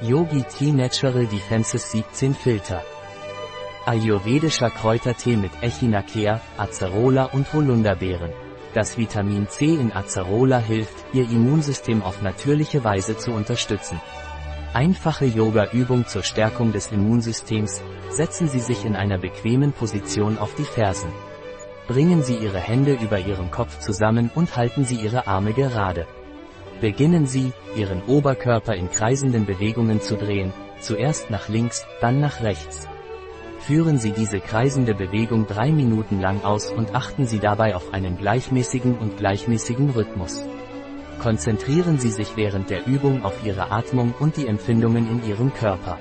Yogi Tea Natural Defenses 17 Filter. Ayurvedischer Kräutertee mit Echinacea, Acerola und Holunderbeeren. Das Vitamin C in Acerola hilft, Ihr Immunsystem auf natürliche Weise zu unterstützen. Einfache Yoga-Übung zur Stärkung des Immunsystems, setzen Sie sich in einer bequemen Position auf die Fersen. Bringen Sie Ihre Hände über Ihrem Kopf zusammen und halten Sie Ihre Arme gerade. Beginnen Sie, Ihren Oberkörper in kreisenden Bewegungen zu drehen, zuerst nach links, dann nach rechts. Führen Sie diese kreisende Bewegung drei Minuten lang aus und achten Sie dabei auf einen gleichmäßigen und gleichmäßigen Rhythmus. Konzentrieren Sie sich während der Übung auf Ihre Atmung und die Empfindungen in Ihrem Körper.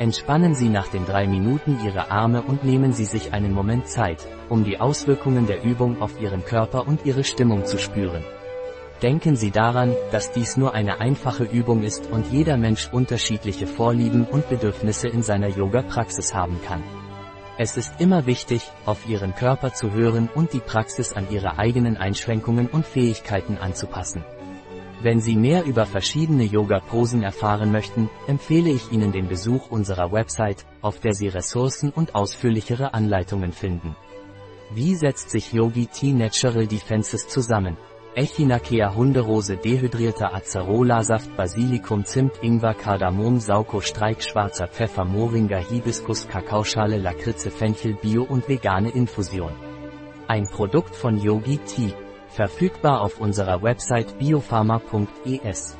Entspannen Sie nach den drei Minuten Ihre Arme und nehmen Sie sich einen Moment Zeit, um die Auswirkungen der Übung auf Ihren Körper und Ihre Stimmung zu spüren. Denken Sie daran, dass dies nur eine einfache Übung ist und jeder Mensch unterschiedliche Vorlieben und Bedürfnisse in seiner Yoga-Praxis haben kann. Es ist immer wichtig, auf Ihren Körper zu hören und die Praxis an Ihre eigenen Einschränkungen und Fähigkeiten anzupassen. Wenn Sie mehr über verschiedene Yoga-Posen erfahren möchten, empfehle ich Ihnen den Besuch unserer Website, auf der Sie Ressourcen und ausführlichere Anleitungen finden. Wie setzt sich Yogi Tea Natural Defenses zusammen? Echinacea Hunderose dehydrierter Acerola-Saft Basilikum Zimt Ingwer Kardamom Sauko Streik Schwarzer Pfeffer Moringa Hibiskus Kakaoschale Lakritze Fenchel Bio und vegane Infusion. Ein Produkt von Yogi Tea. Verfügbar auf unserer Website biopharma.es.